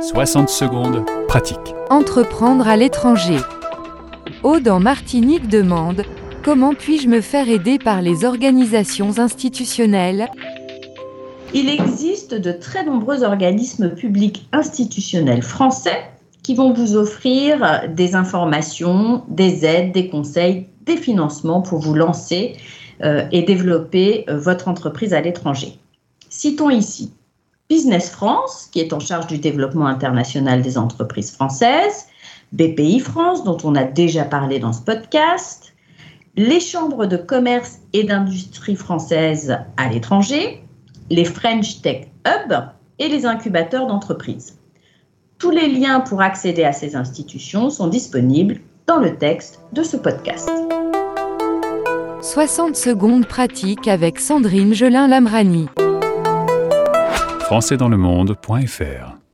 60 secondes, pratique. Entreprendre à l'étranger. Aude en Martinique demande Comment puis-je me faire aider par les organisations institutionnelles? Il existe de très nombreux organismes publics institutionnels français qui vont vous offrir des informations, des aides, des conseils, des financements pour vous lancer euh, et développer euh, votre entreprise à l'étranger. Citons ici Business France, qui est en charge du développement international des entreprises françaises, BPI France, dont on a déjà parlé dans ce podcast, les chambres de commerce et d'industrie françaises à l'étranger, les French Tech Hub et les incubateurs d'entreprises. Tous les liens pour accéder à ces institutions sont disponibles dans le texte de ce podcast. 60 secondes pratiques avec Sandrine Gelin-Lamrani françaisdanslemonde.fr